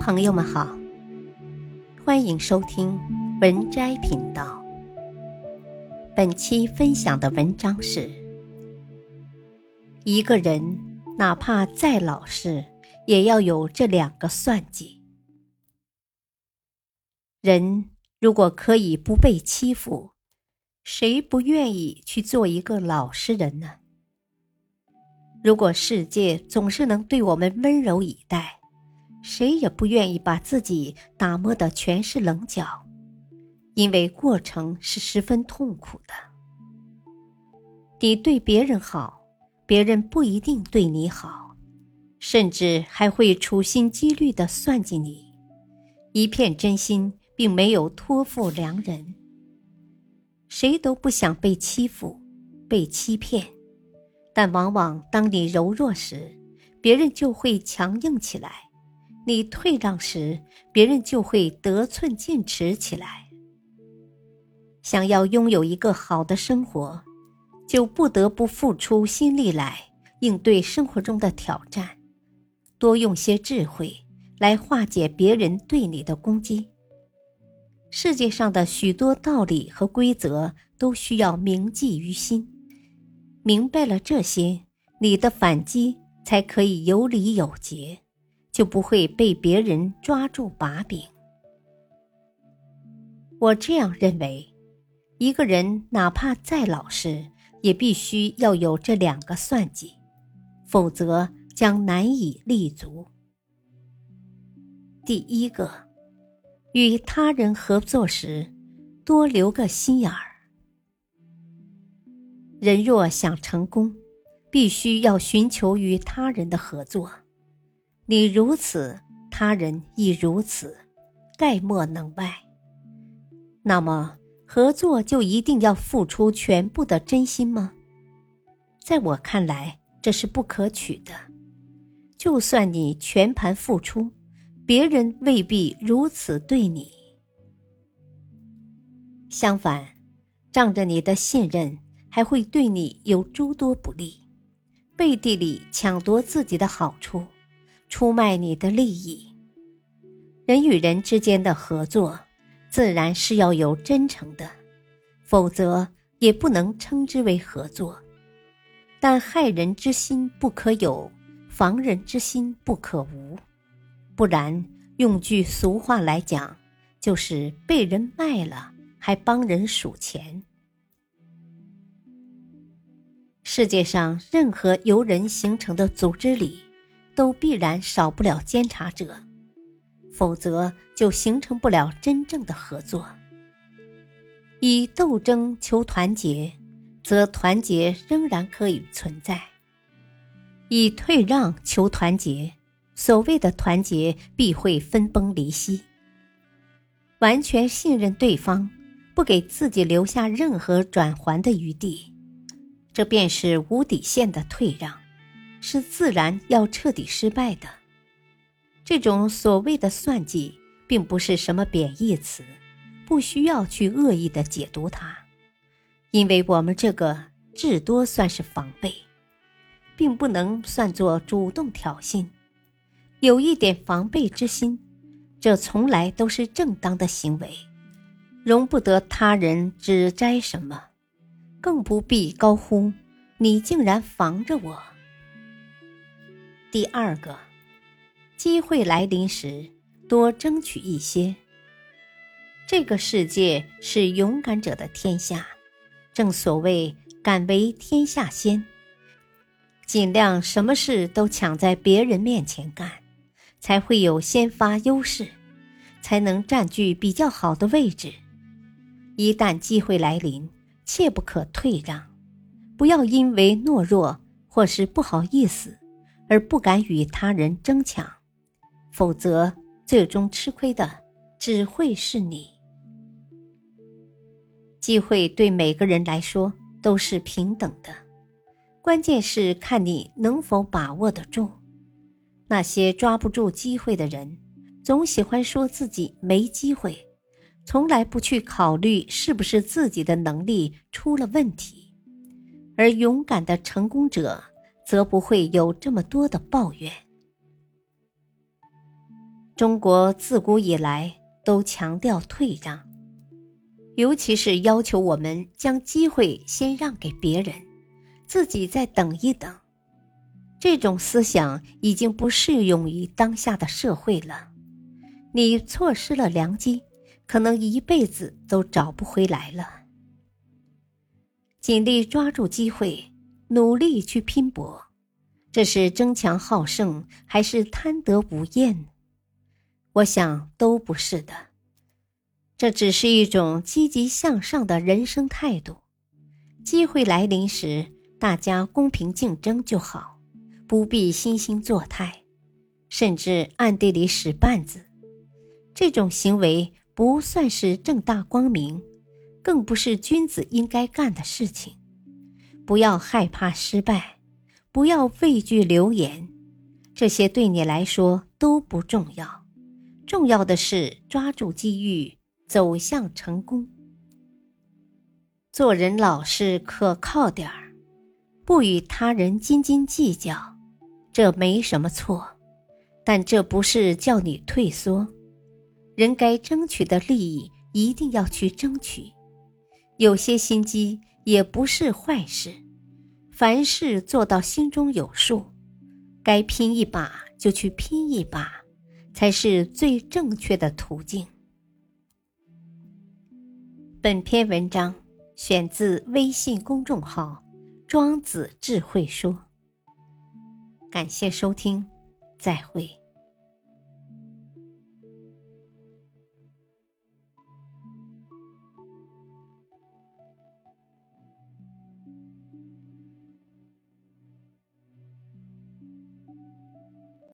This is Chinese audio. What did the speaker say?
朋友们好，欢迎收听文摘频道。本期分享的文章是：一个人哪怕再老实，也要有这两个算计。人如果可以不被欺负，谁不愿意去做一个老实人呢？如果世界总是能对我们温柔以待，谁也不愿意把自己打磨的全是棱角，因为过程是十分痛苦的。你对别人好，别人不一定对你好，甚至还会处心积虑的算计你，一片真心并没有托付良人。谁都不想被欺负，被欺骗。但往往当你柔弱时，别人就会强硬起来；你退让时，别人就会得寸进尺起来。想要拥有一个好的生活，就不得不付出心力来应对生活中的挑战，多用些智慧来化解别人对你的攻击。世界上的许多道理和规则都需要铭记于心。明白了这些，你的反击才可以有理有节，就不会被别人抓住把柄。我这样认为，一个人哪怕再老实，也必须要有这两个算计，否则将难以立足。第一个，与他人合作时，多留个心眼儿。人若想成功，必须要寻求与他人的合作。你如此，他人亦如此，概莫能外。那么，合作就一定要付出全部的真心吗？在我看来，这是不可取的。就算你全盘付出，别人未必如此对你。相反，仗着你的信任。还会对你有诸多不利，背地里抢夺自己的好处，出卖你的利益。人与人之间的合作，自然是要有真诚的，否则也不能称之为合作。但害人之心不可有，防人之心不可无，不然，用句俗话来讲，就是被人卖了，还帮人数钱。世界上任何由人形成的组织里，都必然少不了监察者，否则就形成不了真正的合作。以斗争求团结，则团结仍然可以存在；以退让求团结，所谓的团结必会分崩离析。完全信任对方，不给自己留下任何转圜的余地。这便是无底线的退让，是自然要彻底失败的。这种所谓的算计，并不是什么贬义词，不需要去恶意的解读它，因为我们这个至多算是防备，并不能算作主动挑衅。有一点防备之心，这从来都是正当的行为，容不得他人指摘什么。更不必高呼：“你竟然防着我！”第二个，机会来临时，多争取一些。这个世界是勇敢者的天下，正所谓“敢为天下先”。尽量什么事都抢在别人面前干，才会有先发优势，才能占据比较好的位置。一旦机会来临，切不可退让，不要因为懦弱或是不好意思而不敢与他人争抢，否则最终吃亏的只会是你。机会对每个人来说都是平等的，关键是看你能否把握得住。那些抓不住机会的人，总喜欢说自己没机会。从来不去考虑是不是自己的能力出了问题，而勇敢的成功者则不会有这么多的抱怨。中国自古以来都强调退让，尤其是要求我们将机会先让给别人，自己再等一等。这种思想已经不适用于当下的社会了。你错失了良机，可能一辈子都找不回来了。尽力抓住机会，努力去拼搏，这是争强好胜，还是贪得无厌？我想都不是的，这只是一种积极向上的人生态度。机会来临时，大家公平竞争就好，不必惺惺作态，甚至暗地里使绊子。这种行为不算是正大光明，更不是君子应该干的事情。不要害怕失败，不要畏惧流言，这些对你来说都不重要。重要的是抓住机遇，走向成功。做人老实可靠点儿，不与他人斤斤计较，这没什么错。但这不是叫你退缩。人该争取的利益一定要去争取，有些心机也不是坏事。凡事做到心中有数，该拼一把就去拼一把。才是最正确的途径。本篇文章选自微信公众号“庄子智慧说”，感谢收听，再会。